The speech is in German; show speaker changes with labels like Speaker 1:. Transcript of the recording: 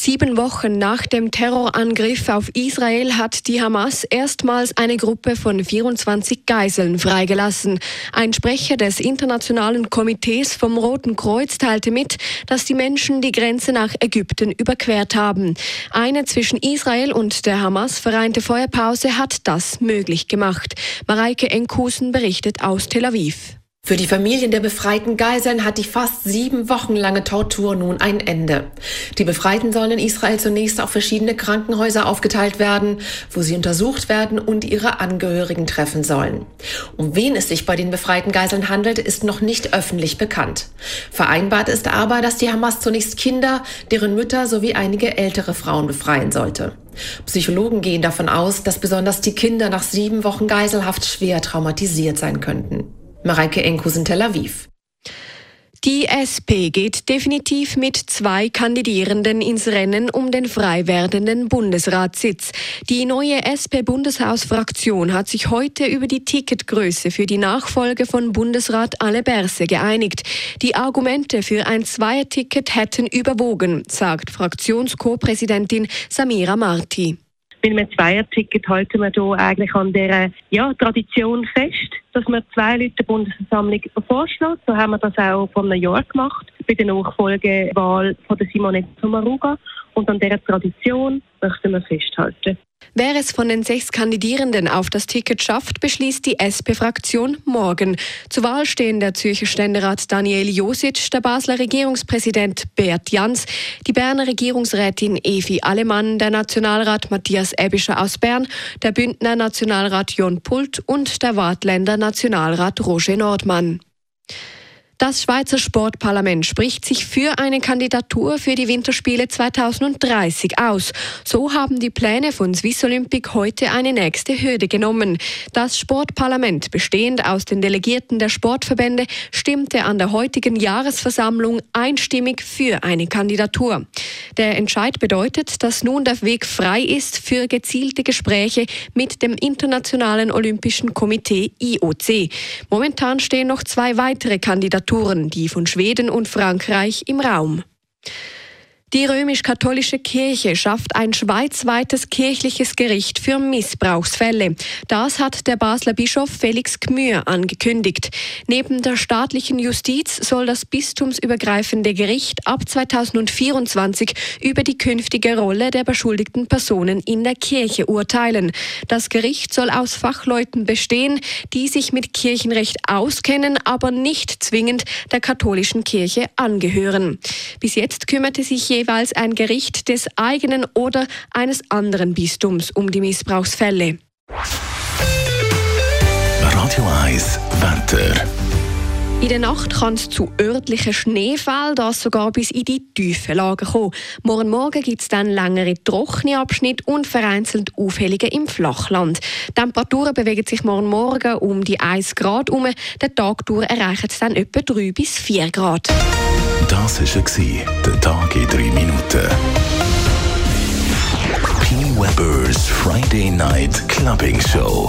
Speaker 1: Sieben Wochen nach dem Terrorangriff auf Israel hat die Hamas erstmals eine Gruppe von 24 Geiseln freigelassen. Ein Sprecher des Internationalen Komitees vom Roten Kreuz teilte mit, dass die Menschen die Grenze nach Ägypten überquert haben. Eine zwischen Israel und der Hamas vereinte Feuerpause hat das möglich gemacht. Mareike Enkusen berichtet aus Tel Aviv.
Speaker 2: Für die Familien der befreiten Geiseln hat die fast sieben Wochen lange Tortur nun ein Ende. Die Befreiten sollen in Israel zunächst auf verschiedene Krankenhäuser aufgeteilt werden, wo sie untersucht werden und ihre Angehörigen treffen sollen. Um wen es sich bei den befreiten Geiseln handelt, ist noch nicht öffentlich bekannt. Vereinbart ist aber, dass die Hamas zunächst Kinder, deren Mütter sowie einige ältere Frauen befreien sollte. Psychologen gehen davon aus, dass besonders die Kinder nach sieben Wochen Geiselhaft schwer traumatisiert sein könnten. Mareike Enkus in Tel Aviv.
Speaker 1: Die SP geht definitiv mit zwei Kandidierenden ins Rennen um den frei werdenden Bundesratssitz. Die neue SP-Bundeshausfraktion hat sich heute über die Ticketgröße für die Nachfolge von Bundesrat Alle Berse geeinigt. Die Argumente für ein Zweierticket hätten überwogen, sagt Fraktions-Co-Präsidentin Samira Marti.
Speaker 3: Mit einem Zweierticket halten wir hier eigentlich an der ja, Tradition fest dass man zwei Leute der Bundesversammlung vorschlägt. So haben wir das auch vor einem Jahr gemacht, bei der Nachfolgewahl von der Simonetta Sommaruga. Und an dieser Tradition möchten wir festhalten.
Speaker 1: Wer es von den sechs Kandidierenden auf das Ticket schafft, beschließt die SP-Fraktion morgen. Zur Wahl stehen der Zürcher Ständerat Daniel Josic, der Basler Regierungspräsident Bert Jans, die Berner Regierungsrätin Evi Alemann, der Nationalrat Matthias Ebischer aus Bern, der Bündner Nationalrat Jon Pult und der Wartländer Nationalrat Roger Nordmann. Das Schweizer Sportparlament spricht sich für eine Kandidatur für die Winterspiele 2030 aus. So haben die Pläne von Swiss Olympic heute eine nächste Hürde genommen. Das Sportparlament, bestehend aus den Delegierten der Sportverbände, stimmte an der heutigen Jahresversammlung einstimmig für eine Kandidatur. Der Entscheid bedeutet, dass nun der Weg frei ist für gezielte Gespräche mit dem Internationalen Olympischen Komitee IOC. Momentan stehen noch zwei weitere Kandidaturen Kandidaturen, die von Schweden und Frankreich im Raum. Die römisch-katholische Kirche schafft ein schweizweites kirchliches Gericht für Missbrauchsfälle. Das hat der Basler Bischof Felix Gmür angekündigt. Neben der staatlichen Justiz soll das bistumsübergreifende Gericht ab 2024 über die künftige Rolle der beschuldigten Personen in der Kirche urteilen. Das Gericht soll aus Fachleuten bestehen, die sich mit Kirchenrecht auskennen, aber nicht zwingend der katholischen Kirche angehören. Bis jetzt kümmerte sich jeweils ein Gericht des eigenen oder eines anderen Bistums um die Missbrauchsfälle.
Speaker 4: Radio 1 Wetter.
Speaker 1: In der Nacht kann es zu örtlichen Schneefällen, das sogar bis in die tiefen Lagen kommen. Morgen Morgen gibt es dann längere trockene Abschnitte und vereinzelt Aufhellungen im Flachland. Die Temperaturen bewegen sich morgen Morgen um die 1 Grad um. Der Tag durch erreichen es dann etwa 3 bis 4 Grad.
Speaker 4: Das war der Tag in 3 Minuten. P. Weber's Friday Night Clubbing Show.